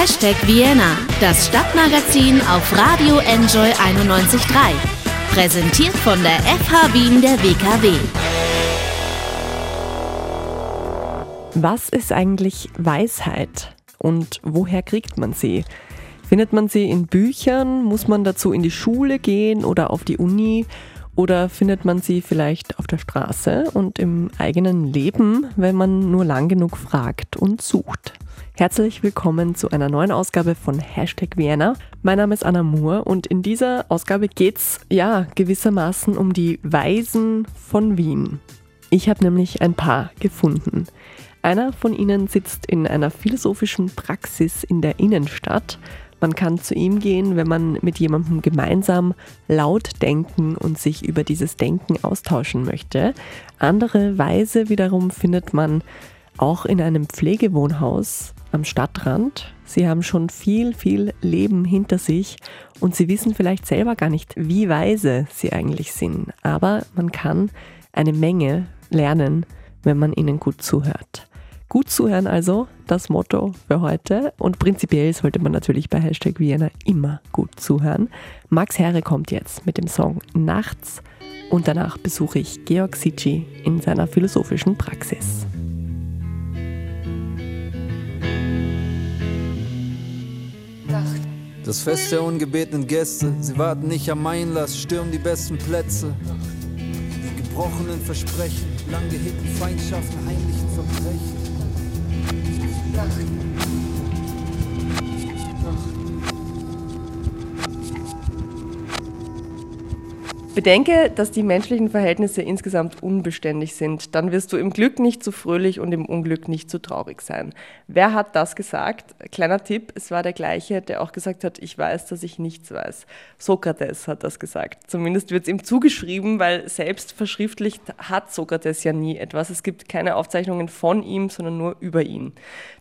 Hashtag Vienna, das Stadtmagazin auf Radio Enjoy 91.3. Präsentiert von der FH Wien der WKW. Was ist eigentlich Weisheit und woher kriegt man sie? Findet man sie in Büchern? Muss man dazu in die Schule gehen oder auf die Uni? Oder findet man sie vielleicht auf der Straße und im eigenen Leben, wenn man nur lang genug fragt und sucht? Herzlich willkommen zu einer neuen Ausgabe von Hashtag Vienna. Mein Name ist Anna Moore und in dieser Ausgabe geht es ja gewissermaßen um die Weisen von Wien. Ich habe nämlich ein paar gefunden. Einer von ihnen sitzt in einer philosophischen Praxis in der Innenstadt. Man kann zu ihm gehen, wenn man mit jemandem gemeinsam laut denken und sich über dieses Denken austauschen möchte. Andere Weise wiederum findet man auch in einem Pflegewohnhaus am Stadtrand. Sie haben schon viel, viel Leben hinter sich und sie wissen vielleicht selber gar nicht, wie weise sie eigentlich sind. Aber man kann eine Menge lernen, wenn man ihnen gut zuhört. Gut zuhören also, das Motto für heute. Und prinzipiell sollte man natürlich bei Hashtag Vienna immer gut zuhören. Max Herre kommt jetzt mit dem Song Nachts und danach besuche ich Georg Sitschi in seiner philosophischen Praxis. Das Fest der ungebetenen Gäste, sie warten nicht am Einlass, stürmen die besten Plätze. Die gebrochenen Versprechen, lang gehegten Feindschaften, heimlichen Verbrechen. Nacht. Bedenke, dass die menschlichen Verhältnisse insgesamt unbeständig sind. Dann wirst du im Glück nicht zu fröhlich und im Unglück nicht zu traurig sein. Wer hat das gesagt? Kleiner Tipp, es war der gleiche, der auch gesagt hat, ich weiß, dass ich nichts weiß. Sokrates hat das gesagt. Zumindest wird es ihm zugeschrieben, weil selbst verschriftlicht hat Sokrates ja nie etwas. Es gibt keine Aufzeichnungen von ihm, sondern nur über ihn.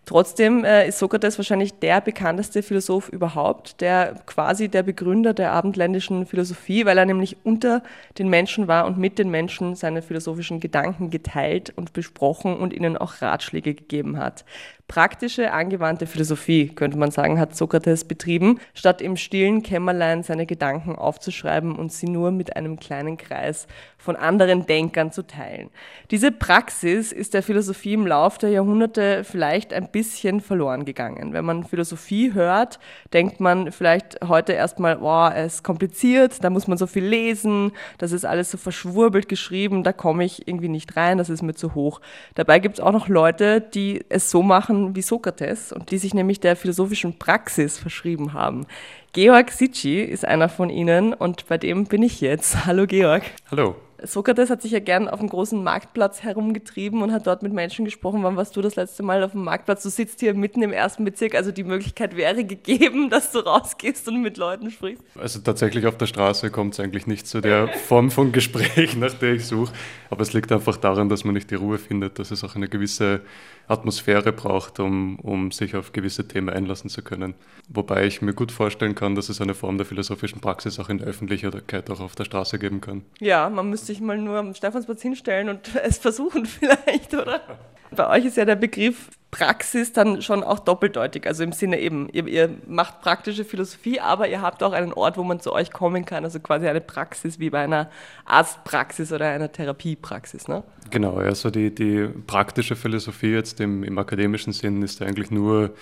Trotzdem äh, ist Sokrates wahrscheinlich der bekannteste Philosoph überhaupt, der quasi der Begründer der abendländischen Philosophie, weil er nämlich unter den Menschen war und mit den Menschen seine philosophischen Gedanken geteilt und besprochen und ihnen auch Ratschläge gegeben hat. Praktische, angewandte Philosophie, könnte man sagen, hat Sokrates betrieben, statt im stillen Kämmerlein seine Gedanken aufzuschreiben und sie nur mit einem kleinen Kreis von anderen Denkern zu teilen. Diese Praxis ist der Philosophie im Lauf der Jahrhunderte vielleicht ein bisschen verloren gegangen. Wenn man Philosophie hört, denkt man vielleicht heute erstmal, boah, es ist kompliziert, da muss man so viel lesen, das ist alles so verschwurbelt geschrieben, da komme ich irgendwie nicht rein, das ist mir zu hoch. Dabei gibt es auch noch Leute, die es so machen, wie Sokrates und die sich nämlich der philosophischen Praxis verschrieben haben. Georg Sitschi ist einer von ihnen und bei dem bin ich jetzt. Hallo Georg. Hallo. Sokrates hat sich ja gern auf dem großen Marktplatz herumgetrieben und hat dort mit Menschen gesprochen. Wann warst du das letzte Mal auf dem Marktplatz? Du sitzt hier mitten im ersten Bezirk, also die Möglichkeit wäre gegeben, dass du rausgehst und mit Leuten sprichst. Also tatsächlich auf der Straße kommt es eigentlich nicht zu der Form von Gespräch, nach der ich suche. Aber es liegt einfach daran, dass man nicht die Ruhe findet, dass es auch eine gewisse Atmosphäre braucht, um, um sich auf gewisse Themen einlassen zu können. Wobei ich mir gut vorstellen kann, dass es eine Form der philosophischen Praxis auch in der Öffentlichkeit auch auf der Straße geben kann. Ja, man müsste sich mal nur am Stephansplatz hinstellen und es versuchen vielleicht, oder? Bei euch ist ja der Begriff Praxis dann schon auch doppeldeutig. Also im Sinne eben, ihr, ihr, macht praktische Philosophie, aber ihr habt auch einen Ort, wo man zu euch kommen kann. Also quasi eine Praxis wie bei einer Arztpraxis oder einer Therapiepraxis. Ne? Genau, also die, die praktische Philosophie jetzt im, im akademischen Sinn ist eigentlich nur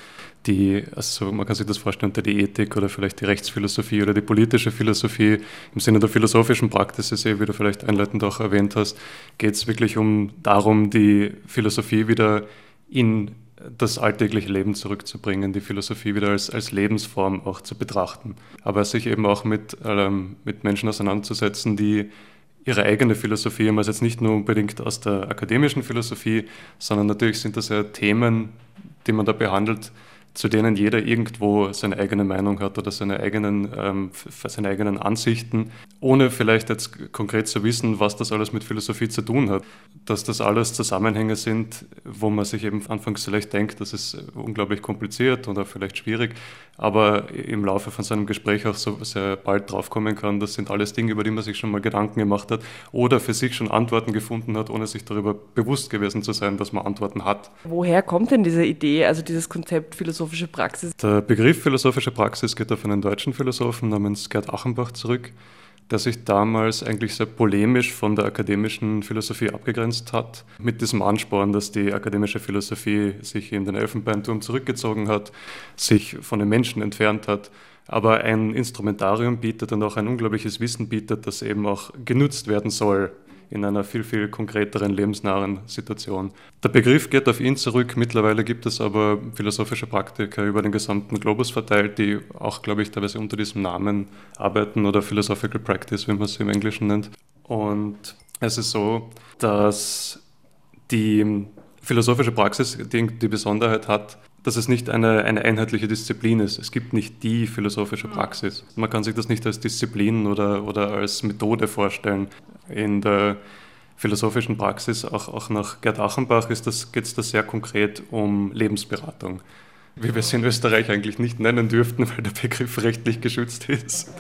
die, also man kann sich das vorstellen unter die Ethik oder vielleicht die Rechtsphilosophie oder die politische Philosophie. Im Sinne der philosophischen Praxis, wie du vielleicht einleitend auch erwähnt hast, geht es wirklich um darum, die Philosophie wieder in das alltägliche Leben zurückzubringen, die Philosophie wieder als, als Lebensform auch zu betrachten. Aber sich eben auch mit, ähm, mit Menschen auseinanderzusetzen, die ihre eigene Philosophie also jetzt nicht nur unbedingt aus der akademischen Philosophie, sondern natürlich sind das ja Themen, die man da behandelt, zu denen jeder irgendwo seine eigene Meinung hat oder seine eigenen, ähm, seine eigenen Ansichten, ohne vielleicht jetzt konkret zu wissen, was das alles mit Philosophie zu tun hat. Dass das alles Zusammenhänge sind, wo man sich eben anfangs vielleicht denkt, das ist unglaublich kompliziert oder vielleicht schwierig, aber im Laufe von seinem Gespräch auch so sehr bald draufkommen kann, das sind alles Dinge, über die man sich schon mal Gedanken gemacht hat oder für sich schon Antworten gefunden hat, ohne sich darüber bewusst gewesen zu sein, dass man Antworten hat. Woher kommt denn diese Idee, also dieses Konzept Philosophie? Philosophische Praxis? Der Begriff philosophische Praxis geht auf einen deutschen Philosophen namens Gerd Achenbach zurück, der sich damals eigentlich sehr polemisch von der akademischen Philosophie abgegrenzt hat, mit diesem Ansporn, dass die akademische Philosophie sich in den Elfenbeinturm zurückgezogen hat, sich von den Menschen entfernt hat, aber ein Instrumentarium bietet und auch ein unglaubliches Wissen bietet, das eben auch genutzt werden soll in einer viel, viel konkreteren, lebensnahen Situation. Der Begriff geht auf ihn zurück. Mittlerweile gibt es aber philosophische Praktiker über den gesamten Globus verteilt, die auch, glaube ich, teilweise unter diesem Namen arbeiten oder Philosophical Practice, wie man es im Englischen nennt. Und es ist so, dass die philosophische Praxis die, die Besonderheit hat, dass es nicht eine, eine einheitliche Disziplin ist. Es gibt nicht die philosophische Praxis. Man kann sich das nicht als Disziplin oder, oder als Methode vorstellen. In der philosophischen Praxis, auch, auch nach Gerd Achenbach, geht es da sehr konkret um Lebensberatung wie wir es in Österreich eigentlich nicht nennen dürften, weil der Begriff rechtlich geschützt ist.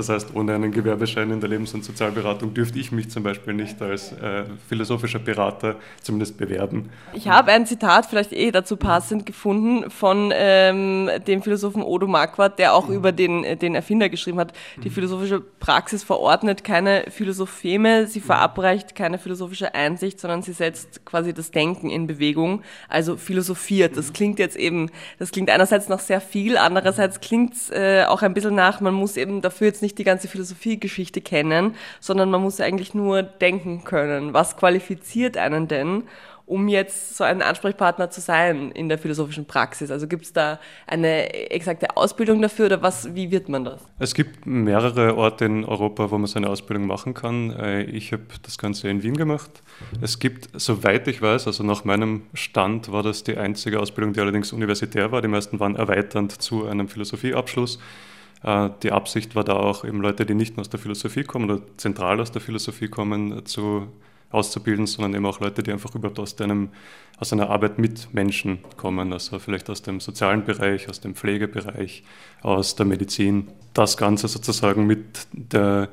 Das heißt, ohne einen Gewerbeschein in der Lebens- und Sozialberatung dürfte ich mich zum Beispiel nicht als äh, philosophischer Berater zumindest bewerben. Ich habe ein Zitat, vielleicht eh dazu passend, gefunden von ähm, dem Philosophen Odo Marquardt, der auch mhm. über den, äh, den Erfinder geschrieben hat. Die mhm. philosophische Praxis verordnet keine Philosopheme, sie verabreicht keine philosophische Einsicht, sondern sie setzt quasi das Denken in Bewegung, also philosophiert. Das klingt jetzt eben, das klingt einerseits nach sehr viel, andererseits klingt es äh, auch ein bisschen nach, man muss eben dafür jetzt nicht die ganze Philosophiegeschichte kennen, sondern man muss eigentlich nur denken können. Was qualifiziert einen denn, um jetzt so ein Ansprechpartner zu sein in der philosophischen Praxis? Also gibt es da eine exakte Ausbildung dafür oder was, wie wird man das? Es gibt mehrere Orte in Europa, wo man seine Ausbildung machen kann. Äh, ich habe das Ganze in Wien gemacht. Es gibt, soweit ich weiß, also nach meinem Stand war das die einzige Ausbildung, die allerdings universitär war. Die meisten waren erweiternd zu einem Philosophieabschluss. Äh, die Absicht war da auch, eben Leute, die nicht nur aus der Philosophie kommen oder zentral aus der Philosophie kommen, äh, zu, auszubilden, sondern eben auch Leute, die einfach überhaupt aus, einem, aus einer Arbeit mit Menschen kommen, also vielleicht aus dem sozialen Bereich, aus dem Pflegebereich, aus der Medizin. Das Ganze sozusagen mit der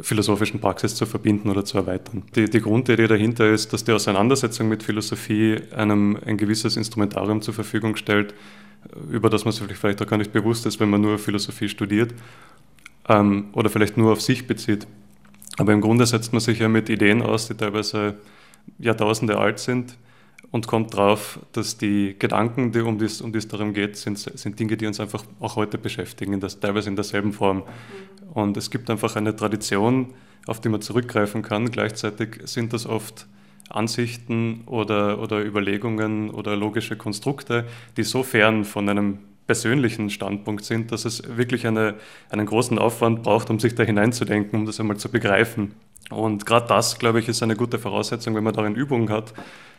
philosophischen Praxis zu verbinden oder zu erweitern. Die, die, Grundidee dahinter ist, dass die Auseinandersetzung mit Philosophie einem ein gewisses Instrumentarium zur Verfügung stellt, über das man sich vielleicht auch gar nicht bewusst ist, wenn man nur Philosophie studiert ähm, oder vielleicht nur auf sich bezieht. Aber im Grunde setzt man sich ja mit Ideen aus, die teilweise Jahrtausende alt sind und kommt drauf, dass die Gedanken, die um die um es darum geht, sind, sind Dinge, die uns einfach auch heute beschäftigen, das, teilweise in derselben Form. Und es gibt einfach eine Tradition, auf die man zurückgreifen kann. Gleichzeitig sind das oft Ansichten oder, oder Überlegungen oder logische Konstrukte, die so fern von einem persönlichen Standpunkt sind, dass es wirklich eine, einen großen Aufwand braucht, um sich da hineinzudenken, um das einmal zu begreifen. Und gerade das, glaube ich, ist eine gute Voraussetzung, wenn man darin Übung hat,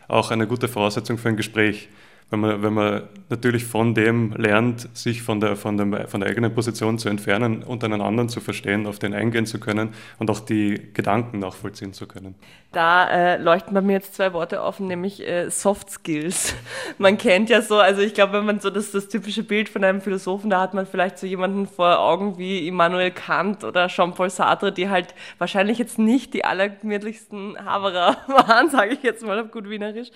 auch eine gute Voraussetzung für ein Gespräch wenn man, wenn man natürlich von dem lernt, sich von der, von, dem, von der eigenen Position zu entfernen und einen anderen zu verstehen, auf den eingehen zu können und auch die Gedanken nachvollziehen zu können. Da äh, leuchten bei mir jetzt zwei Worte auf, nämlich äh, Soft Skills. Man kennt ja so, also ich glaube, wenn man so das, das typische Bild von einem Philosophen, da hat man vielleicht so jemanden vor Augen wie Immanuel Kant oder Jean-Paul Sartre, die halt wahrscheinlich jetzt nicht die allergemütlichsten Haberer waren, sage ich jetzt mal auf gut Wienerisch.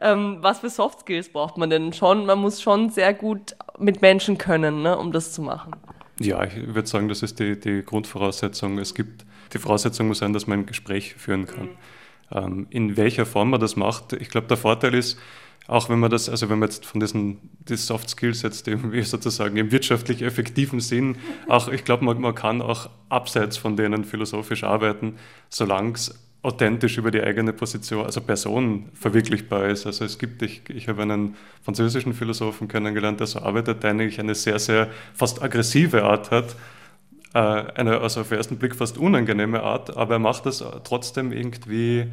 Ähm, was für Soft Skills braucht man? Man denn schon, man muss schon sehr gut mit Menschen können, ne, um das zu machen. Ja, ich würde sagen, das ist die, die Grundvoraussetzung. Es gibt, die Voraussetzung muss sein, dass man ein Gespräch führen kann. Ähm, in welcher Form man das macht, ich glaube, der Vorteil ist, auch wenn man das, also wenn man jetzt von diesen die Soft Skills jetzt irgendwie sozusagen im wirtschaftlich effektiven Sinn, auch ich glaube, man, man kann auch abseits von denen philosophisch arbeiten, solange es authentisch über die eigene Position, also Person verwirklichbar ist. Also es gibt, ich, ich habe einen französischen Philosophen kennengelernt, der so arbeitet, der eigentlich eine sehr, sehr fast aggressive Art hat, äh, eine also auf den ersten Blick fast unangenehme Art, aber er macht das trotzdem irgendwie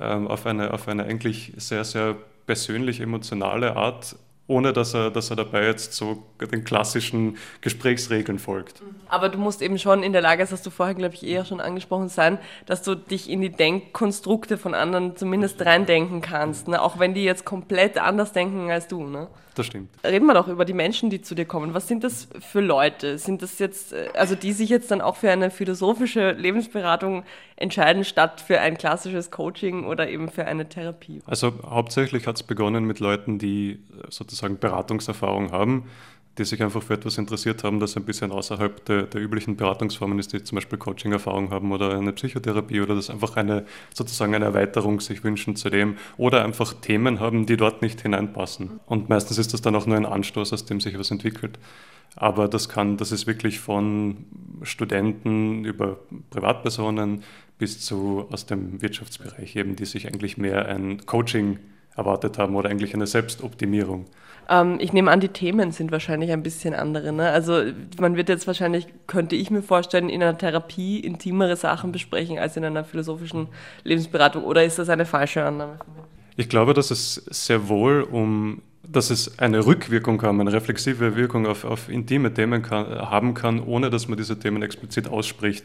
ähm, auf, eine, auf eine eigentlich sehr, sehr persönlich emotionale Art ohne dass er, dass er dabei jetzt so den klassischen Gesprächsregeln folgt. Aber du musst eben schon in der Lage, das hast du vorher, glaube ich, eher schon angesprochen sein, dass du dich in die Denkkonstrukte von anderen zumindest reindenken kannst, ne? auch wenn die jetzt komplett anders denken als du. Ne? Das stimmt. Reden wir doch über die Menschen, die zu dir kommen. Was sind das für Leute? Sind das jetzt, äh, also die sich jetzt dann auch für eine philosophische Lebensberatung entscheiden, statt für ein klassisches Coaching oder eben für eine Therapie? Also hauptsächlich hat es begonnen mit Leuten, die sozusagen sozusagen Beratungserfahrung haben, die sich einfach für etwas interessiert haben, das ein bisschen außerhalb der, der üblichen Beratungsformen ist, die zum Beispiel Coaching-Erfahrung haben oder eine Psychotherapie oder das einfach eine sozusagen eine Erweiterung sich wünschen zu dem oder einfach Themen haben, die dort nicht hineinpassen. Und meistens ist das dann auch nur ein Anstoß, aus dem sich was entwickelt. Aber das kann, das ist wirklich von Studenten über Privatpersonen bis zu aus dem Wirtschaftsbereich eben, die sich eigentlich mehr ein Coaching erwartet haben oder eigentlich eine Selbstoptimierung. Ähm, ich nehme an, die Themen sind wahrscheinlich ein bisschen andere. Ne? Also man wird jetzt wahrscheinlich, könnte ich mir vorstellen, in einer Therapie intimere Sachen besprechen als in einer philosophischen Lebensberatung. Oder ist das eine falsche Annahme? Ich glaube, dass es sehr wohl um dass es eine Rückwirkung haben, eine reflexive Wirkung auf, auf intime Themen kann, haben kann, ohne dass man diese Themen explizit ausspricht.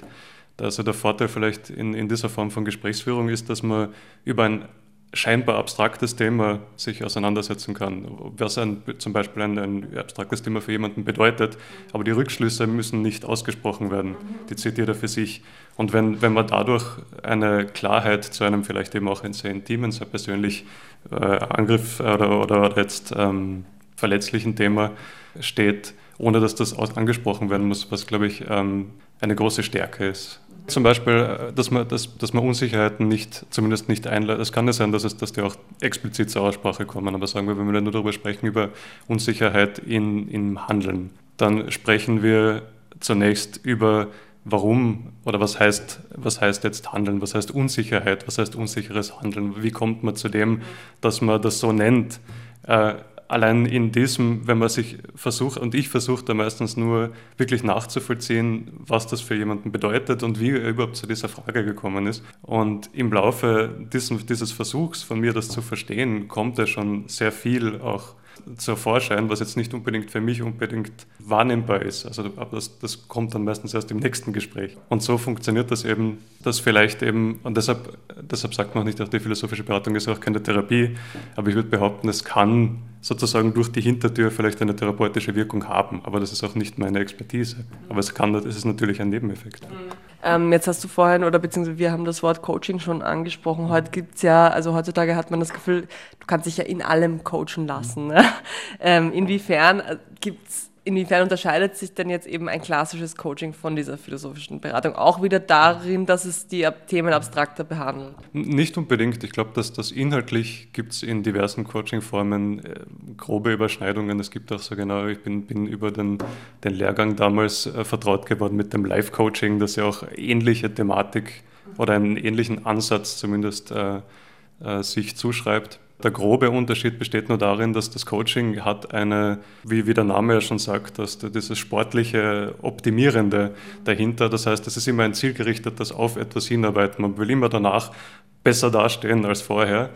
Also der Vorteil vielleicht in, in dieser Form von Gesprächsführung ist, dass man über ein scheinbar abstraktes Thema sich auseinandersetzen kann. Was ein, zum Beispiel ein, ein, abstraktes Thema für jemanden bedeutet, aber die Rückschlüsse müssen nicht ausgesprochen werden. Die zieht jeder für sich. Und wenn, wenn man dadurch eine Klarheit zu einem vielleicht eben auch sehr intimen, sehr persönlich äh, Angriff oder, oder jetzt ähm, verletzlichen Thema steht, ohne dass das angesprochen werden muss, was, glaube ich, ähm, eine große Stärke ist. Zum Beispiel, äh, dass man, dass, dass man Unsicherheiten nicht, zumindest nicht einleitet. Es kann ja sein, dass, es, dass die auch explizit zur Aussprache kommen, aber sagen wir, wenn wir nur darüber sprechen, über Unsicherheit in, im Handeln, dann sprechen wir zunächst über warum oder was heißt, was heißt jetzt Handeln, was heißt Unsicherheit, was heißt unsicheres Handeln, wie kommt man zu dem, dass man das so nennt. Äh, allein in diesem, wenn man sich versucht, und ich versuche da meistens nur wirklich nachzuvollziehen, was das für jemanden bedeutet und wie er überhaupt zu dieser Frage gekommen ist. Und im Laufe diesen, dieses Versuchs von mir, das zu verstehen, kommt ja schon sehr viel auch zur Vorschein, was jetzt nicht unbedingt für mich unbedingt wahrnehmbar ist. Also das, das kommt dann meistens erst im nächsten Gespräch. Und so funktioniert das eben, dass vielleicht eben, und deshalb, deshalb sagt man auch nicht, auch die philosophische Beratung ist auch keine Therapie, aber ich würde behaupten, es kann sozusagen durch die Hintertür vielleicht eine therapeutische Wirkung haben, aber das ist auch nicht meine Expertise. Aber es kann, es ist natürlich ein Nebeneffekt. Ähm, jetzt hast du vorhin, oder beziehungsweise wir haben das Wort Coaching schon angesprochen. Heute gibt es ja, also heutzutage hat man das Gefühl, du kannst dich ja in allem coachen lassen. Ne? Ähm, inwiefern äh, gibt es Inwiefern unterscheidet sich denn jetzt eben ein klassisches Coaching von dieser philosophischen Beratung? Auch wieder darin, dass es die Themen abstrakter behandelt? Nicht unbedingt. Ich glaube, dass das inhaltlich gibt es in diversen Coaching-Formen äh, grobe Überschneidungen. Es gibt auch so genau, ich bin, bin über den, den Lehrgang damals äh, vertraut geworden mit dem Live-Coaching, das ja auch ähnliche Thematik oder einen ähnlichen Ansatz zumindest äh, äh sich zuschreibt. Der grobe Unterschied besteht nur darin, dass das Coaching hat eine, wie, wie der Name ja schon sagt, dass dieses sportliche Optimierende dahinter. Das heißt, es ist immer ein zielgerichtetes auf etwas hinarbeiten. Man will immer danach besser dastehen als vorher.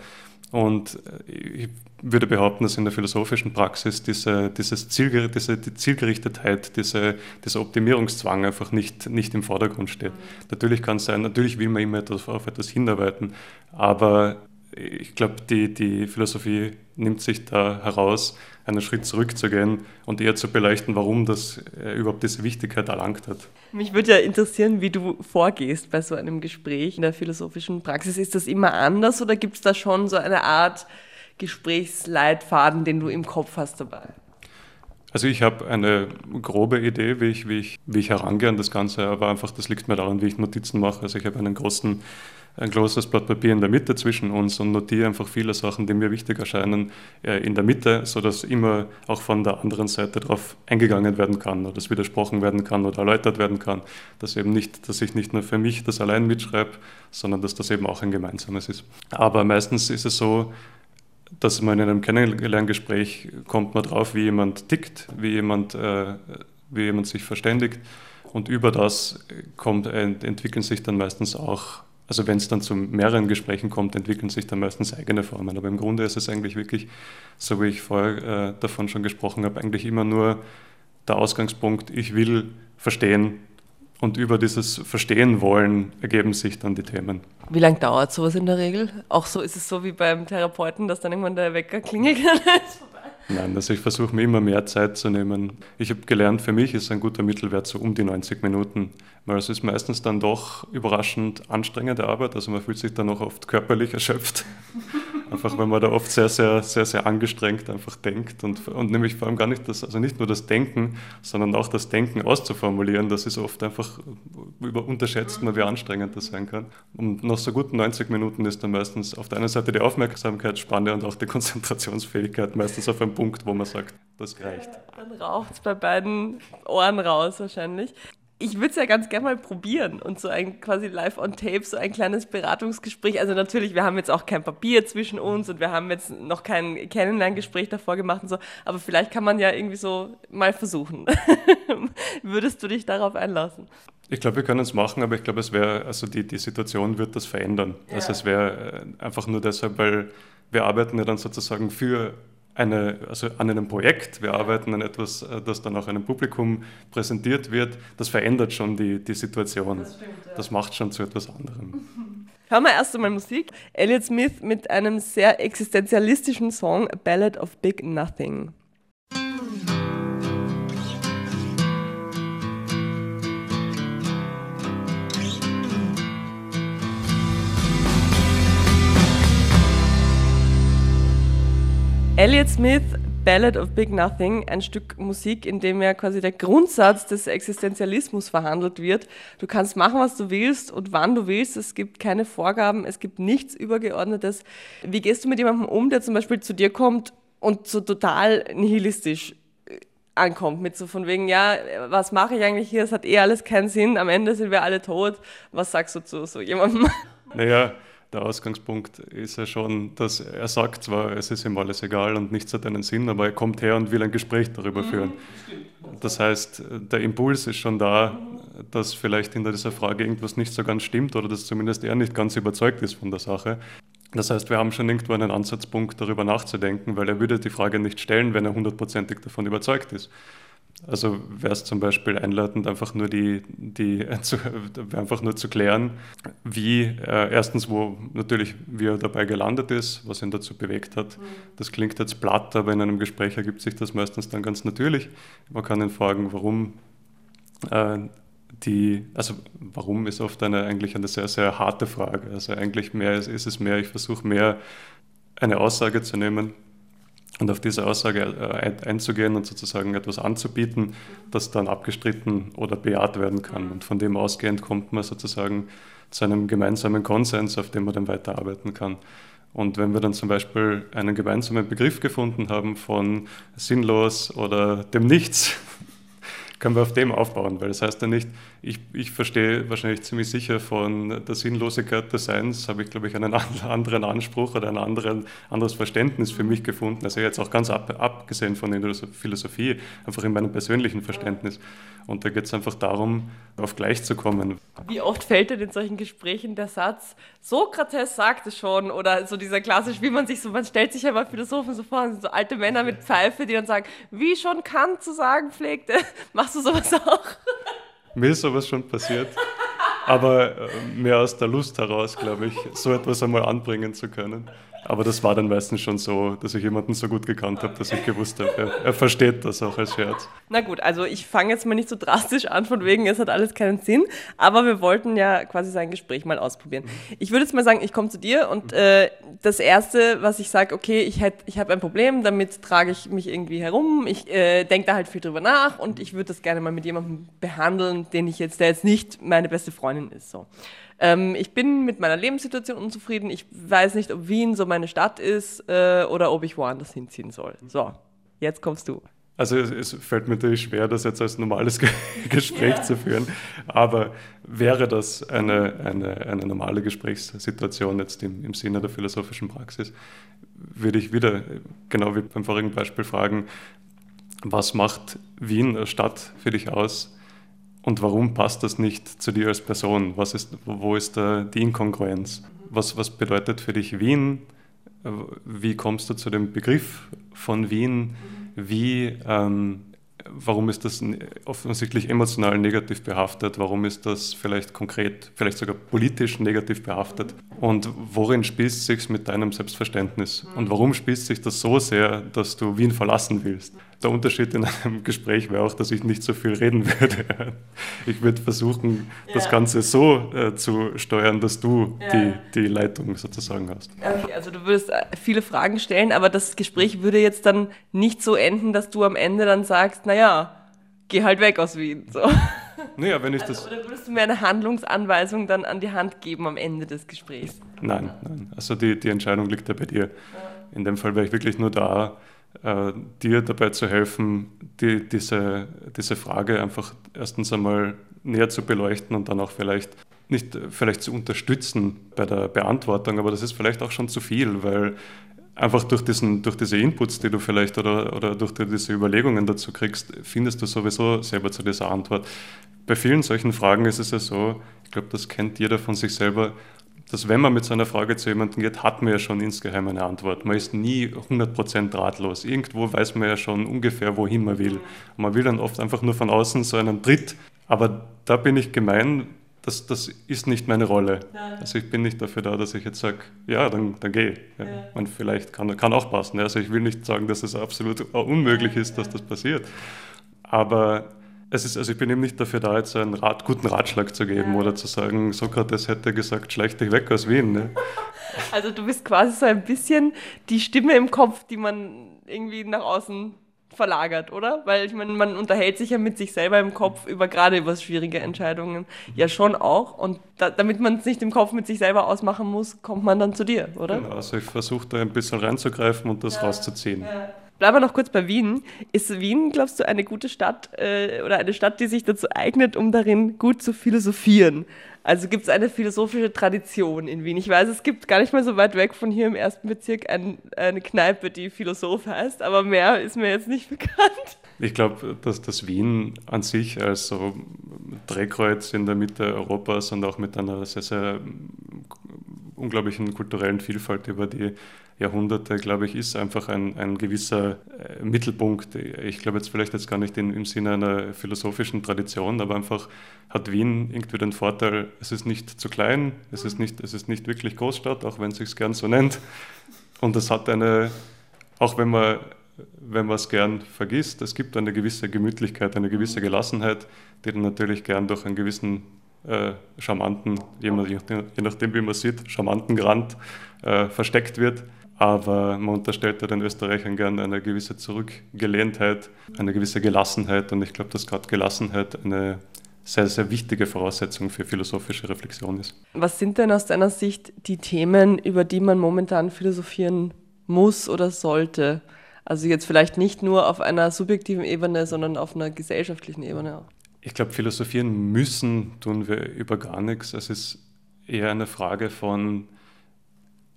Und ich würde behaupten, dass in der philosophischen Praxis diese, dieses Zielger diese die Zielgerichtetheit, diese, dieser Optimierungszwang einfach nicht, nicht im Vordergrund steht. Natürlich kann es sein, natürlich will man immer etwas, auf etwas hinarbeiten, aber ich glaube, die, die Philosophie nimmt sich da heraus, einen Schritt zurückzugehen und eher zu beleuchten, warum das äh, überhaupt diese Wichtigkeit erlangt hat. Mich würde ja interessieren, wie du vorgehst bei so einem Gespräch in der philosophischen Praxis. Ist das immer anders oder gibt es da schon so eine Art Gesprächsleitfaden, den du im Kopf hast dabei? Also ich habe eine grobe Idee, wie ich, wie, ich, wie ich herangehe an das Ganze, aber einfach, das liegt mir daran, wie ich Notizen mache. Also ich habe einen großen ein großes Blatt Papier in der Mitte zwischen uns und notiere einfach viele Sachen, die mir wichtig erscheinen, äh, in der Mitte, sodass immer auch von der anderen Seite darauf eingegangen werden kann oder es widersprochen werden kann oder erläutert werden kann, dass eben nicht, dass ich nicht nur für mich das allein mitschreibe, sondern dass das eben auch ein gemeinsames ist. Aber meistens ist es so, dass man in einem Kennenlerngespräch kommt man drauf, wie jemand tickt, wie jemand, äh, wie jemand sich verständigt und über das kommt, entwickeln sich dann meistens auch also wenn es dann zu mehreren Gesprächen kommt, entwickeln sich dann meistens eigene Formen. Aber im Grunde ist es eigentlich wirklich, so wie ich vorher äh, davon schon gesprochen habe, eigentlich immer nur der Ausgangspunkt, ich will verstehen. Und über dieses Verstehen wollen ergeben sich dann die Themen. Wie lange dauert sowas in der Regel? Auch so ist es so wie beim Therapeuten, dass dann irgendwann der Wecker klingelt. Nein, also ich versuche mir immer mehr Zeit zu nehmen. Ich habe gelernt, für mich ist ein guter Mittelwert so um die 90 Minuten, weil es ist meistens dann doch überraschend anstrengende Arbeit, also man fühlt sich dann auch oft körperlich erschöpft. Einfach weil man da oft sehr, sehr, sehr, sehr angestrengt einfach denkt und, und nämlich vor allem gar nicht das, also nicht nur das Denken, sondern auch das Denken auszuformulieren, das ist oft einfach über, unterschätzt man, wie anstrengend das sein kann. Und nach so guten 90 Minuten ist dann meistens auf der einen Seite die Aufmerksamkeitsspanne und auch die Konzentrationsfähigkeit meistens auf einem Punkt, wo man sagt, das reicht. Dann raucht es bei beiden Ohren raus wahrscheinlich ich würde es ja ganz gerne mal probieren und so ein quasi live on tape, so ein kleines Beratungsgespräch. Also natürlich, wir haben jetzt auch kein Papier zwischen uns und wir haben jetzt noch kein Kennenlerngespräch davor gemacht und so, aber vielleicht kann man ja irgendwie so mal versuchen. Würdest du dich darauf einlassen? Ich glaube, wir können es machen, aber ich glaube, es wäre, also die, die Situation wird das verändern. Ja. Also es wäre äh, einfach nur deshalb, weil wir arbeiten ja dann sozusagen für eine, also an einem Projekt, wir arbeiten an etwas, äh, das dann auch einem Publikum präsentiert wird, das verändert schon die, die Situation. Das, stimmt, ja. das macht schon zu etwas anderem. Hören wir erst einmal Musik. Elliot Smith mit einem sehr existenzialistischen Song, A Ballad of Big Nothing. Elliot Smith, Ballad of Big Nothing, ein Stück Musik, in dem ja quasi der Grundsatz des Existenzialismus verhandelt wird. Du kannst machen, was du willst und wann du willst. Es gibt keine Vorgaben, es gibt nichts Übergeordnetes. Wie gehst du mit jemandem um, der zum Beispiel zu dir kommt und so total nihilistisch äh, ankommt, mit so von wegen, ja, was mache ich eigentlich hier? Es hat eh alles keinen Sinn, am Ende sind wir alle tot. Was sagst du zu so jemandem? Naja, der Ausgangspunkt ist ja schon, dass er sagt zwar, es ist ihm alles egal und nichts hat einen Sinn, aber er kommt her und will ein Gespräch darüber mhm, führen. Das heißt, der Impuls ist schon da, dass vielleicht hinter dieser Frage irgendwas nicht so ganz stimmt oder dass zumindest er nicht ganz überzeugt ist von der Sache. Das heißt, wir haben schon irgendwo einen Ansatzpunkt, darüber nachzudenken, weil er würde die Frage nicht stellen, wenn er hundertprozentig davon überzeugt ist. Also wäre es zum Beispiel einleitend, einfach nur die, die zu, einfach nur zu klären, wie äh, erstens, wo natürlich wie er dabei gelandet ist, was ihn dazu bewegt hat. Mhm. Das klingt jetzt platt, aber in einem Gespräch ergibt sich das meistens dann ganz natürlich. Man kann ihn fragen, warum äh, die, also warum ist oft eine eigentlich eine sehr, sehr harte Frage. Also eigentlich mehr ist, ist es mehr, ich versuche mehr eine Aussage zu nehmen, und auf diese Aussage äh, einzugehen und sozusagen etwas anzubieten, das dann abgestritten oder bejaht werden kann. Und von dem ausgehend kommt man sozusagen zu einem gemeinsamen Konsens, auf dem man dann weiterarbeiten kann. Und wenn wir dann zum Beispiel einen gemeinsamen Begriff gefunden haben von sinnlos oder dem Nichts, können wir auf dem aufbauen, weil das heißt ja nicht, ich, ich verstehe wahrscheinlich ziemlich sicher von der Sinnlosigkeit des Seins, habe ich, glaube ich, einen anderen Anspruch oder ein anderen, anderes Verständnis für mich gefunden. Also jetzt auch ganz ab, abgesehen von der Philosophie, einfach in meinem persönlichen Verständnis. Und da geht es einfach darum, auf gleich zu kommen. Wie oft fällt dir in solchen Gesprächen der Satz, Sokrates sagte schon, oder so dieser klassisch, wie man sich so, man stellt sich ja mal Philosophen so vor, so alte Männer mit Pfeife, die dann sagen, wie schon Kant zu sagen pflegte, machst du sowas auch? Mir ist sowas schon passiert, aber äh, mehr aus der Lust heraus, glaube ich, so etwas einmal anbringen zu können. Aber das war dann meistens schon so, dass ich jemanden so gut gekannt habe, dass ich gewusst habe, er, er, versteht das auch als Scherz. Na gut, also ich fange jetzt mal nicht so drastisch an, von wegen, es hat alles keinen Sinn, aber wir wollten ja quasi sein Gespräch mal ausprobieren. Ich würde jetzt mal sagen, ich komme zu dir und äh, das Erste, was ich sage, okay, ich, ich habe ein Problem, damit trage ich mich irgendwie herum, ich äh, denke da halt viel drüber nach und ich würde das gerne mal mit jemandem behandeln, den ich jetzt, der jetzt nicht meine beste Freundin ist. So. Ähm, ich bin mit meiner Lebenssituation unzufrieden. Ich weiß nicht, ob Wien so meine Stadt ist äh, oder ob ich woanders hinziehen soll. So, jetzt kommst du. Also es, es, fällt mir natürlich schwer, das jetzt als normales Gespräch ja. zu führen, aber wäre das eine, eine, eine normale Gesprächssituation jetzt im, im Sinne der philosophischen Praxis, würde ich wieder, genau wie beim vorigen Beispiel, fragen, was macht Wien als Stadt für dich aus? Und warum passt das nicht zu dir als Person? Was ist, wo ist da die Inkongruenz? Was, was bedeutet für dich Wien? Wie kommst du zu dem Begriff von Wien? Wie, ähm, warum ist das offensichtlich emotional negativ behaftet, warum ist das vielleicht konkret, vielleicht sogar politisch negativ behaftet und worin spießt sich mit deinem Selbstverständnis und warum spießt sich das so sehr, dass du Wien verlassen willst. Der Unterschied in einem Gespräch wäre auch, dass ich nicht so viel reden würde. Ich würde versuchen, ja. das Ganze so äh, zu steuern, dass du ja. die, die Leitung sozusagen hast. Okay, also du würdest äh, viele Fragen stellen, aber das Gespräch würde jetzt dann nicht so enden, dass du am Ende dann sagst, naja, geh halt weg aus Wien. So. Naja, wenn ich also, das. Oder würdest du mir eine Handlungsanweisung dann an die Hand geben am Ende des Gesprächs? Nein, nein. Also die, die Entscheidung liegt ja bei dir. Ja. In dem Fall wäre ich wirklich nur da, äh, dir dabei zu helfen, die, diese, diese Frage einfach erstens einmal näher zu beleuchten und dann auch vielleicht nicht vielleicht zu unterstützen bei der Beantwortung, aber das ist vielleicht auch schon zu viel, weil einfach durch, diesen, durch diese Inputs, die du vielleicht oder, oder durch diese Überlegungen dazu kriegst, findest du sowieso selber zu dieser Antwort. Bei vielen solchen Fragen ist es ja so, ich glaube, das kennt jeder von sich selber, dass wenn man mit so einer Frage zu jemandem geht, hat man ja schon insgeheim eine Antwort. Man ist nie 100% ratlos. Irgendwo weiß man ja schon ungefähr, wohin man will. Und man will dann oft einfach nur von außen so einen Tritt. Aber da bin ich gemein, das, das ist nicht meine Rolle. Ja. Also ich bin nicht dafür da, dass ich jetzt sage, ja, dann, dann geh. Ja. Ja. Und vielleicht kann, kann auch passen. Also ich will nicht sagen, dass es absolut unmöglich ist, dass das passiert. Aber es ist, also ich bin eben nicht dafür da, jetzt einen Rat, guten Ratschlag zu geben oder zu sagen, Sokrates hätte gesagt, schleich dich weg aus Wien. Ne? Also du bist quasi so ein bisschen die Stimme im Kopf, die man irgendwie nach außen verlagert, oder? Weil ich meine, man unterhält sich ja mit sich selber im Kopf über gerade über schwierige Entscheidungen ja schon auch. Und da, damit man es nicht im Kopf mit sich selber ausmachen muss, kommt man dann zu dir, oder? Genau, also ich versuche da ein bisschen reinzugreifen und das ja, rauszuziehen. Ja. Bleiben wir noch kurz bei Wien. Ist Wien, glaubst du, eine gute Stadt äh, oder eine Stadt, die sich dazu eignet, um darin gut zu philosophieren? Also gibt es eine philosophische Tradition in Wien. Ich weiß, es gibt gar nicht mal so weit weg von hier im ersten Bezirk ein, eine Kneipe, die Philosoph heißt, aber mehr ist mir jetzt nicht bekannt. Ich glaube, dass das Wien an sich als so Drehkreuz in der Mitte Europas und auch mit einer sehr, sehr unglaublichen kulturellen Vielfalt über die Jahrhunderte, glaube ich, ist einfach ein, ein gewisser äh, Mittelpunkt. Ich glaube jetzt vielleicht jetzt gar nicht in, im Sinne einer philosophischen Tradition, aber einfach hat Wien irgendwie den Vorteil, es ist nicht zu klein, es ist nicht, es ist nicht wirklich Großstadt, auch wenn es sich gern so nennt. Und es hat eine, auch wenn man wenn man es gern vergisst, es gibt eine gewisse Gemütlichkeit, eine gewisse Gelassenheit, die dann natürlich gern durch einen gewissen äh, charmanten, je, nachdem wie man sieht, charmanten Grand äh, versteckt wird. Aber man unterstellt ja den Österreichern gern eine gewisse Zurückgelehntheit, eine gewisse Gelassenheit. Und ich glaube, dass gerade Gelassenheit eine sehr, sehr wichtige Voraussetzung für philosophische Reflexion ist. Was sind denn aus deiner Sicht die Themen, über die man momentan philosophieren muss oder sollte? Also jetzt vielleicht nicht nur auf einer subjektiven Ebene, sondern auf einer gesellschaftlichen Ebene auch. Ich glaube, philosophieren müssen tun wir über gar nichts. Es ist eher eine Frage von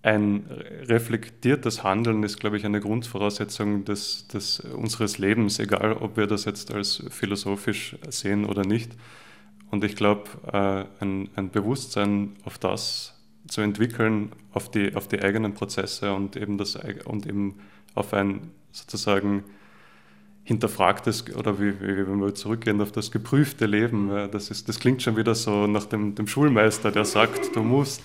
ein reflektiertes Handeln ist, glaube ich, eine Grundvoraussetzung des, des, unseres Lebens, egal ob wir das jetzt als philosophisch sehen oder nicht. Und ich glaube, äh, ein, ein, Bewusstsein auf das zu entwickeln, auf die, auf die eigenen Prozesse und eben, das, und eben auf ein sozusagen hinterfragtes oder wie, wie, wenn wir zurückgehen auf das geprüfte Leben, das, ist, das klingt schon wieder so nach dem, dem Schulmeister, der sagt, du musst.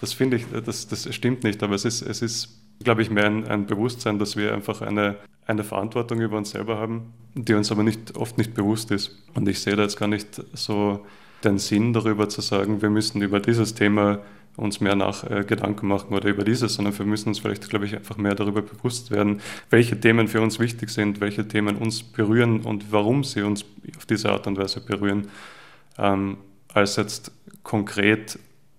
Das finde ich, das, das stimmt nicht, aber es ist, es ist glaube ich, mehr ein, ein, Bewusstsein, dass wir einfach eine, eine Verantwortung über uns selber haben, die uns aber nicht, oft nicht bewusst ist. Und ich sehe da jetzt gar nicht so den Sinn darüber zu sagen, wir müssen über dieses Thema uns mehr nach äh, Gedanken machen oder über dieses, sondern wir müssen uns vielleicht, glaube ich, einfach mehr darüber bewusst werden, welche Themen für uns wichtig sind, welche Themen uns berühren und warum sie uns auf diese Art und Weise berühren, ähm, als jetzt konkret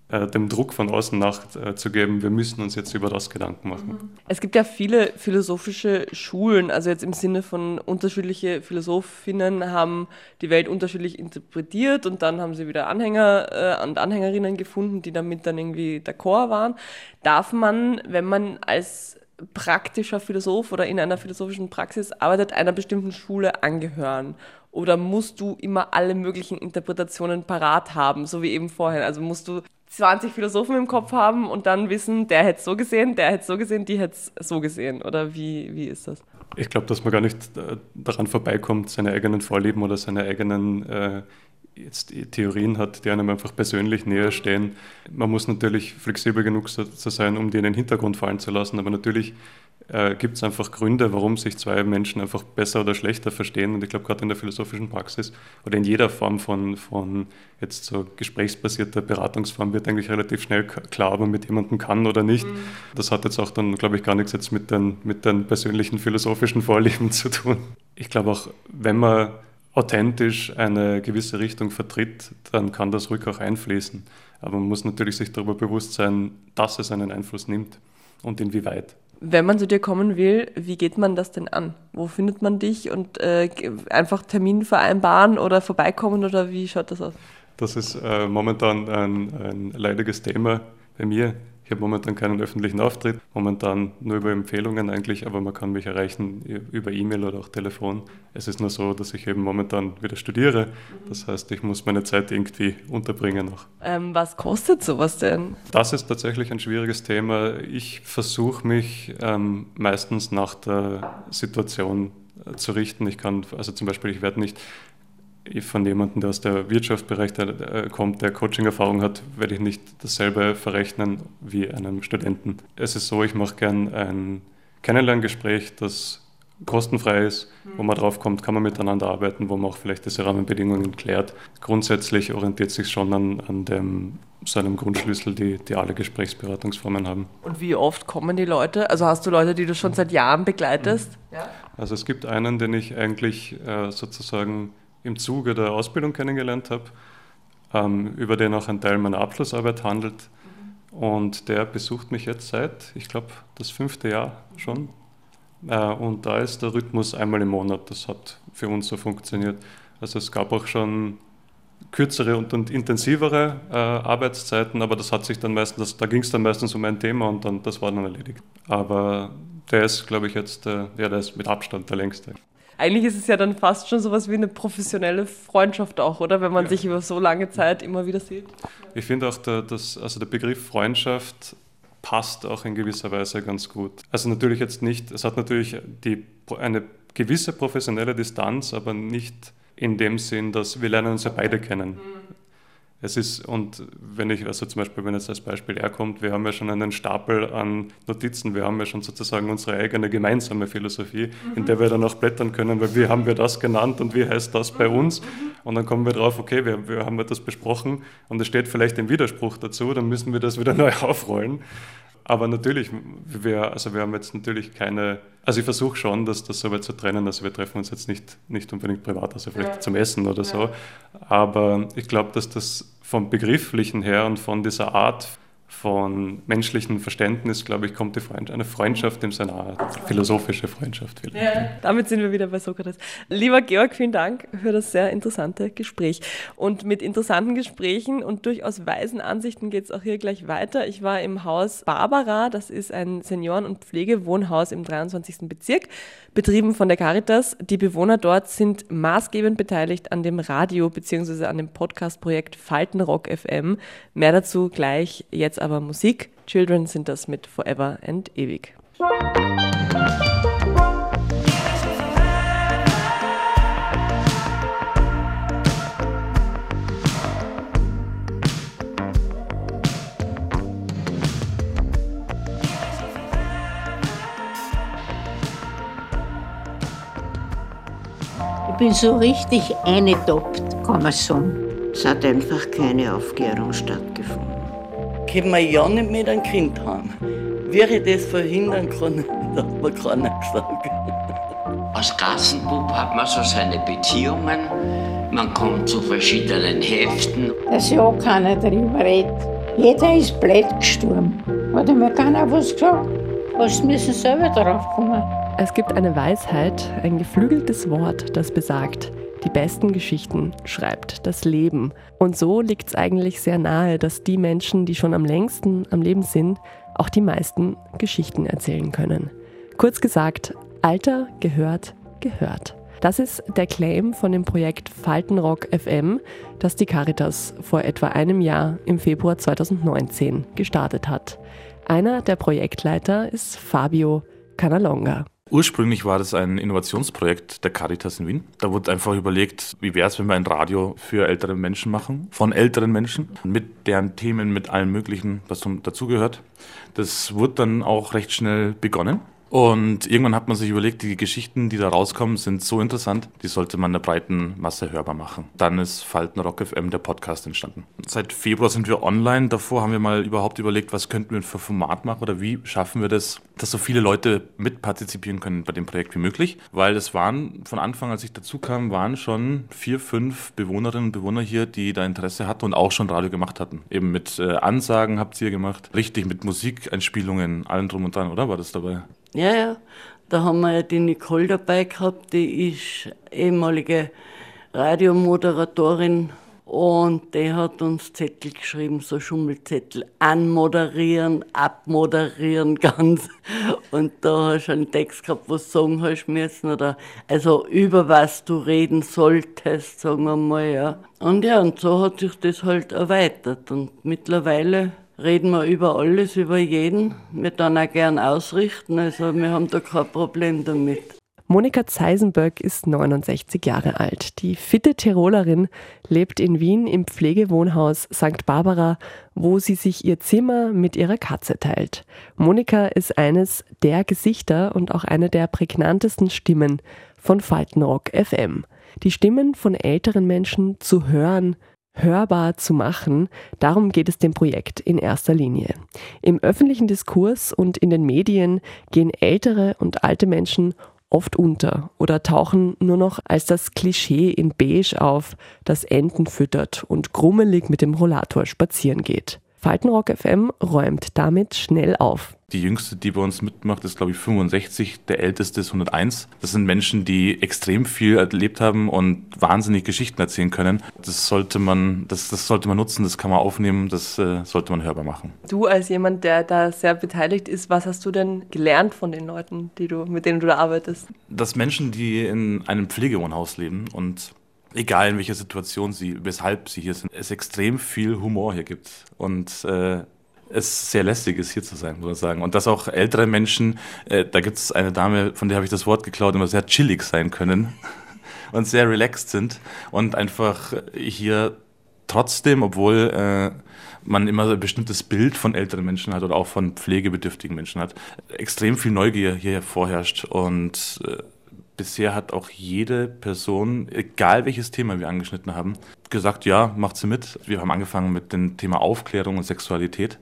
dem Druck von außen nachzugeben, äh, wir müssen uns jetzt über das Gedanken machen. Es gibt ja viele philosophische Schulen, also jetzt im Sinne von unterschiedliche Philosophinnen haben die Welt unterschiedlich interpretiert und dann haben sie wieder Anhänger äh, und Anhängerinnen gefunden, die damit dann irgendwie d'accord waren. Darf man, wenn man als praktischer Philosoph oder in einer philosophischen Praxis arbeitet, einer bestimmten Schule angehören? Oder musst du immer alle möglichen Interpretationen parat haben, so wie eben vorhin? Also musst du 20 Philosophen im Kopf haben und dann wissen, der hätte es so gesehen, der hätte es so gesehen, die hätte es so gesehen? Oder wie, wie ist das? Ich glaube, dass man gar nicht äh, daran vorbeikommt, seine eigenen Vorlieben oder seine eigenen äh, jetzt Theorien hat, die einem einfach persönlich näher stehen. Man muss natürlich flexibel genug so sein, um die in den Hintergrund fallen zu lassen, aber natürlich äh, gibt es einfach Gründe, warum sich zwei Menschen einfach besser oder schlechter verstehen. Und ich glaube, gerade in der philosophischen Praxis oder in jeder Form von, von jetzt so gesprächsbasierter Beratungsform wird eigentlich relativ schnell klar, ob man mit jemandem kann oder nicht. Mhm. Das hat jetzt auch dann, glaube ich, gar nichts jetzt mit den, mit den persönlichen philosophischen Vorlieben zu tun. Ich glaube auch, wenn man authentisch eine gewisse Richtung vertritt, dann kann das ruhig auch einfließen. Aber man muss natürlich sich darüber bewusst sein, dass es einen Einfluss nimmt und inwieweit. Wenn man zu dir kommen will, wie geht man das denn an? Wo findet man dich und äh, einfach Termin vereinbaren oder vorbeikommen oder wie schaut das aus? Das ist äh, momentan ein, ein leidiges Thema bei mir. Ich habe momentan keinen öffentlichen Auftritt, momentan nur über Empfehlungen eigentlich, aber man kann mich erreichen über E-Mail oder auch Telefon. Es ist nur so, dass ich eben momentan wieder studiere. Das heißt, ich muss meine Zeit irgendwie unterbringen noch. Ähm, was kostet sowas denn? Das ist tatsächlich ein schwieriges Thema. Ich versuche mich ähm, meistens nach der Situation äh, zu richten. Ich kann, also zum Beispiel, ich werde nicht von jemandem, der aus der Wirtschaftsbereich der, der kommt, der Coaching-Erfahrung hat, werde ich nicht dasselbe verrechnen wie einem Studenten. Es ist so, ich mache gern ein Kennenlerngespräch, das kostenfrei ist, wo man drauf kommt, kann man miteinander arbeiten, wo man auch vielleicht diese Rahmenbedingungen klärt. Grundsätzlich orientiert sich schon an, an dem, so einem Grundschlüssel, die, die alle Gesprächsberatungsformen haben. Und wie oft kommen die Leute? Also hast du Leute, die du schon seit Jahren begleitest? Ja. Also es gibt einen, den ich eigentlich äh, sozusagen im Zuge der Ausbildung kennengelernt habe, ähm, über den auch ein Teil meiner Abschlussarbeit handelt. Und der besucht mich jetzt seit, ich glaube, das fünfte Jahr schon. Äh, und da ist der Rhythmus einmal im Monat. Das hat für uns so funktioniert. Also es gab auch schon kürzere und, und intensivere äh, Arbeitszeiten, aber das hat sich dann meistens, da ging es dann meistens um ein Thema und dann das war dann erledigt. Aber der ist, glaube ich, jetzt, äh, ja, der ist mit Abstand der längste eigentlich ist es ja dann fast schon sowas wie eine professionelle Freundschaft auch, oder? Wenn man ja. sich über so lange Zeit immer wieder sieht. Ich finde auch, der, das, also der Begriff Freundschaft passt auch in gewisser Weise ganz gut. Also natürlich jetzt nicht, es hat natürlich die, eine gewisse professionelle Distanz, aber nicht in dem Sinn, dass wir lernen uns ja beide kennen. Mhm. Es ist, und wenn ich, also zum Beispiel, wenn jetzt als Beispiel er kommt, wir haben ja schon einen Stapel an Notizen, wir haben ja schon sozusagen unsere eigene gemeinsame Philosophie, mhm. in der wir dann auch blättern können, weil wie haben wir das genannt und wie heißt das bei uns? Und dann kommen wir drauf, okay, wir, wir haben das besprochen und es steht vielleicht im Widerspruch dazu, dann müssen wir das wieder neu aufrollen. Aber natürlich, wir, also wir haben jetzt natürlich keine, also ich versuche schon, dass das so weit zu trennen, also wir treffen uns jetzt nicht, nicht unbedingt privat, also vielleicht ja. zum Essen oder ja. so, aber ich glaube, dass das vom Begrifflichen her und von dieser Art von menschlichem Verständnis, glaube ich, kommt die Freund eine Freundschaft im Sinne, philosophische Freundschaft. Ja, damit sind wir wieder bei Sokrates. Lieber Georg, vielen Dank für das sehr interessante Gespräch. Und mit interessanten Gesprächen und durchaus weisen Ansichten geht es auch hier gleich weiter. Ich war im Haus Barbara, das ist ein Senioren- und Pflegewohnhaus im 23. Bezirk, betrieben von der Caritas. Die Bewohner dort sind maßgebend beteiligt an dem Radio- bzw. an dem Podcast-Projekt Faltenrock FM. Mehr dazu gleich jetzt aber Musik. Children sind das mit Forever and Ewig. Ich bin so richtig eingedoppt, kann man sagen. Es hat einfach keine Aufklärung stattgefunden können wir ja nicht mit einem Kind haben. Wie ich das verhindern kann, hat mir keiner gesagt. Als Gassenbub hat man so seine Beziehungen, man kommt zu verschiedenen Heften. Dass ja keiner darüber redet. Jeder ist blöd gestorben. Hat mir keiner was gesagt. Was müssen selber drauf kommen. Es gibt eine Weisheit, ein geflügeltes Wort, das besagt, die besten Geschichten schreibt das Leben. Und so liegt es eigentlich sehr nahe, dass die Menschen, die schon am längsten am Leben sind, auch die meisten Geschichten erzählen können. Kurz gesagt, Alter gehört gehört. Das ist der Claim von dem Projekt Faltenrock FM, das die Caritas vor etwa einem Jahr im Februar 2019 gestartet hat. Einer der Projektleiter ist Fabio Canalonga. Ursprünglich war das ein Innovationsprojekt der Caritas in Wien. Da wurde einfach überlegt, wie wäre es, wenn wir ein Radio für ältere Menschen machen, von älteren Menschen, mit deren Themen, mit allem Möglichen, was dazugehört. Das wurde dann auch recht schnell begonnen. Und irgendwann hat man sich überlegt, die Geschichten, die da rauskommen, sind so interessant, die sollte man der breiten Masse hörbar machen. Dann ist Falten Rock FM der Podcast entstanden. Seit Februar sind wir online. Davor haben wir mal überhaupt überlegt, was könnten wir für Format machen oder wie schaffen wir das, dass so viele Leute mitpartizipieren können bei dem Projekt wie möglich. Weil es waren von Anfang, als ich dazu kam, waren schon vier, fünf Bewohnerinnen und Bewohner hier, die da Interesse hatten und auch schon Radio gemacht hatten. Eben mit äh, Ansagen habt ihr gemacht, richtig mit Musikeinspielungen, allen drum und dran, oder war das dabei? Ja, ja. Da haben wir ja die Nicole dabei gehabt, die ist ehemalige Radiomoderatorin und die hat uns Zettel geschrieben, so Schummelzettel, anmoderieren, abmoderieren ganz. Und da hast du einen Text gehabt, was sagen hast müssen oder also über was du reden solltest, sagen wir mal, ja. Und ja, und so hat sich das halt erweitert und mittlerweile reden wir über alles, über jeden. Wir dann auch gern ausrichten, also wir haben da kein Problem damit. Monika Zeisenböck ist 69 Jahre alt. Die fitte Tirolerin lebt in Wien im Pflegewohnhaus St. Barbara, wo sie sich ihr Zimmer mit ihrer Katze teilt. Monika ist eines der Gesichter und auch eine der prägnantesten Stimmen von Faltenrock FM. Die Stimmen von älteren Menschen zu hören, hörbar zu machen. Darum geht es dem Projekt in erster Linie. Im öffentlichen Diskurs und in den Medien gehen ältere und alte Menschen oft unter oder tauchen nur noch als das Klischee in Beige auf, das Enten füttert und grummelig mit dem Rollator spazieren geht. Faltenrock FM räumt damit schnell auf. Die jüngste, die bei uns mitmacht, ist, glaube ich, 65. Der älteste ist 101. Das sind Menschen, die extrem viel erlebt haben und wahnsinnig Geschichten erzählen können. Das sollte man, das, das sollte man nutzen, das kann man aufnehmen, das äh, sollte man hörbar machen. Du als jemand, der da sehr beteiligt ist, was hast du denn gelernt von den Leuten, die du, mit denen du da arbeitest? Dass Menschen, die in einem Pflegewohnhaus leben und egal in welcher Situation sie, weshalb sie hier sind, es extrem viel Humor hier gibt und äh, es sehr lästig ist, hier zu sein, muss man sagen. Und dass auch ältere Menschen, äh, da gibt es eine Dame, von der habe ich das Wort geklaut, immer sehr chillig sein können und sehr relaxed sind und einfach hier trotzdem, obwohl äh, man immer ein bestimmtes Bild von älteren Menschen hat oder auch von pflegebedürftigen Menschen hat, extrem viel Neugier hier vorherrscht und äh, bisher hat auch jede Person, egal welches Thema wir angeschnitten haben, gesagt, ja, macht sie mit. Wir haben angefangen mit dem Thema Aufklärung und Sexualität.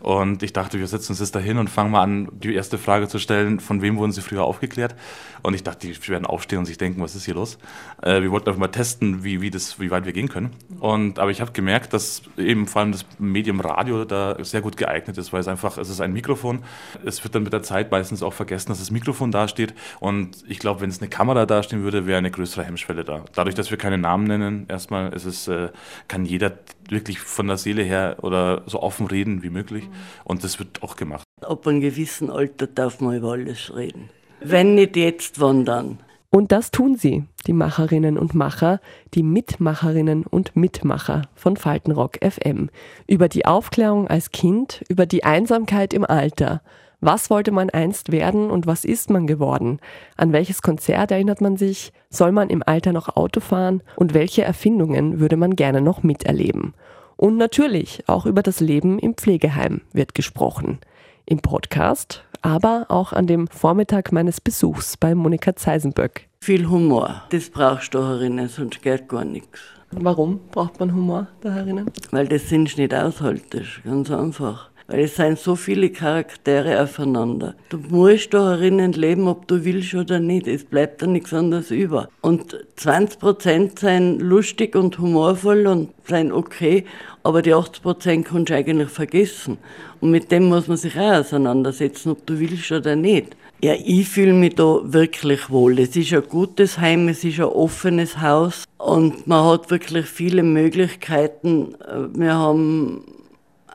Und ich dachte, wir setzen uns jetzt dahin und fangen mal an, die erste Frage zu stellen, von wem wurden sie früher aufgeklärt? Und ich dachte, die werden aufstehen und sich denken, was ist hier los? Äh, wir wollten einfach mal testen, wie, wie, das, wie weit wir gehen können. Und, aber ich habe gemerkt, dass eben vor allem das Medium Radio da sehr gut geeignet ist, weil es einfach, es ist ein Mikrofon. Es wird dann mit der Zeit meistens auch vergessen, dass das Mikrofon dasteht. Und ich glaube, wenn es eine Kamera dastehen würde, wäre eine größere Hemmschwelle da. Dadurch, dass wir keine Namen nennen, erstmal ist es, äh, kann jeder wirklich von der Seele her oder so offen reden wie möglich. Mhm. Und das wird auch gemacht. Ab einem gewissen Alter darf man über alles reden. Wenn nicht jetzt, wann dann? Und das tun sie, die Macherinnen und Macher, die Mitmacherinnen und Mitmacher von Faltenrock FM. Über die Aufklärung als Kind, über die Einsamkeit im Alter. Was wollte man einst werden und was ist man geworden? An welches Konzert erinnert man sich? Soll man im Alter noch Auto fahren? Und welche Erfindungen würde man gerne noch miterleben? Und natürlich auch über das Leben im Pflegeheim wird gesprochen. Im Podcast, aber auch an dem Vormittag meines Besuchs bei Monika Zeisenböck. Viel Humor, das brauchst du herinnen, sonst geht gar nichts. Warum braucht man Humor da herinnen? Weil das sonst nicht aushaltest, ganz einfach weil es sind so viele Charaktere aufeinander. Du musst da herinnen leben, ob du willst oder nicht. Es bleibt da nichts anderes über. Und 20 Prozent sind lustig und humorvoll und sind okay, aber die 80 Prozent kannst du eigentlich vergessen. Und mit dem muss man sich auch auseinandersetzen, ob du willst oder nicht. Ja, ich fühle mich da wirklich wohl. Es ist ein gutes Heim, es ist ein offenes Haus und man hat wirklich viele Möglichkeiten. Wir haben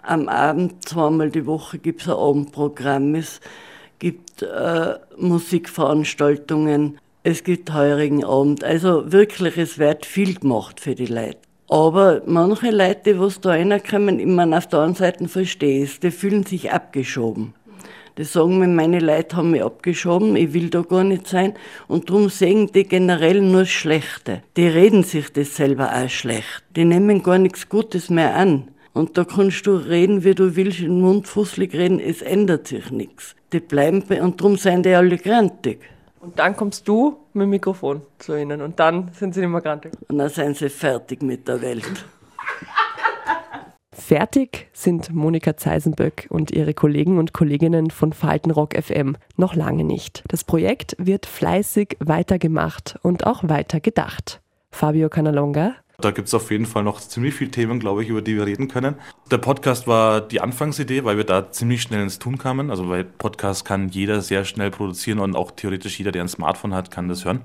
am Abend, zweimal die Woche, gibt es ein Abendprogramm. Es gibt äh, Musikveranstaltungen. es gibt heurigen Abend. Also wirklich, es wird viel gemacht für die Leute. Aber manche Leute, die da reinkommen, ich meine, auf der anderen Seite verstehe ich die fühlen sich abgeschoben. Die sagen mir, meine Leute haben mich abgeschoben, ich will da gar nicht sein. Und darum sehen die generell nur Schlechte. Die reden sich das selber auch schlecht. Die nehmen gar nichts Gutes mehr an. Und da kannst du reden, wie du willst, in Mund fusselig reden, es ändert sich nichts. Die bleiben, bei, und darum sind die alle grantig. Und dann kommst du mit dem Mikrofon zu ihnen und dann sind sie nicht mehr grantig. Und dann sind sie fertig mit der Welt. Fertig sind Monika Zeisenböck und ihre Kollegen und Kolleginnen von Faltenrock FM noch lange nicht. Das Projekt wird fleißig weitergemacht und auch weiter gedacht. Fabio Canalonga da gibt es auf jeden Fall noch ziemlich viele Themen, glaube ich, über die wir reden können. Der Podcast war die Anfangsidee, weil wir da ziemlich schnell ins Tun kamen. Also weil Podcast kann jeder sehr schnell produzieren und auch theoretisch jeder, der ein Smartphone hat, kann das hören.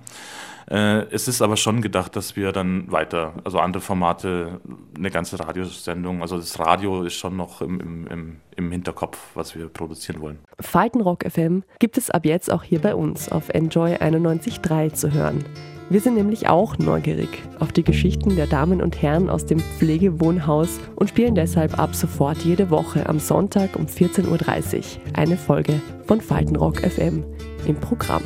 Äh, es ist aber schon gedacht, dass wir dann weiter, also andere Formate, eine ganze Radiosendung, also das Radio ist schon noch im, im, im Hinterkopf, was wir produzieren wollen. Faltenrock FM gibt es ab jetzt auch hier bei uns auf Enjoy 91.3 zu hören. Wir sind nämlich auch neugierig auf die Geschichten der Damen und Herren aus dem Pflegewohnhaus und spielen deshalb ab sofort jede Woche am Sonntag um 14.30 Uhr eine Folge von Faltenrock FM im Programm.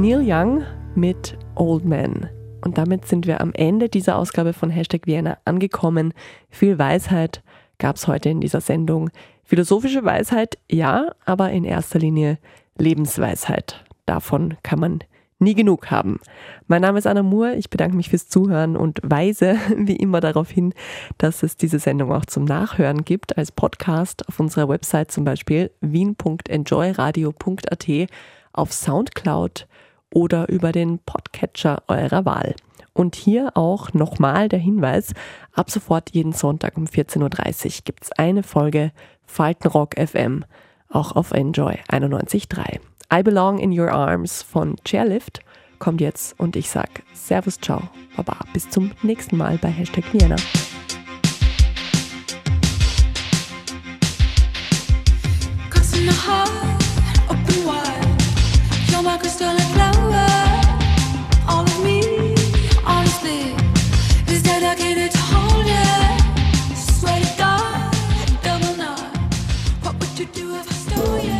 Neil Young mit Old Man. Und damit sind wir am Ende dieser Ausgabe von Hashtag Vienna angekommen. Viel Weisheit gab es heute in dieser Sendung. Philosophische Weisheit, ja, aber in erster Linie Lebensweisheit. Davon kann man nie genug haben. Mein Name ist Anna Moore, ich bedanke mich fürs Zuhören und weise wie immer darauf hin, dass es diese Sendung auch zum Nachhören gibt als Podcast auf unserer Website zum Beispiel wien.enjoyradio.at, auf Soundcloud oder über den Podcatcher eurer Wahl. Und hier auch nochmal der Hinweis, ab sofort jeden Sonntag um 14.30 Uhr gibt es eine Folge Faltenrock FM, auch auf Enjoy 91.3. I Belong in Your Arms von Chairlift kommt jetzt und ich sag Servus, ciao, baba, bis zum nächsten Mal bei Hashtag Vienna. open wide, you're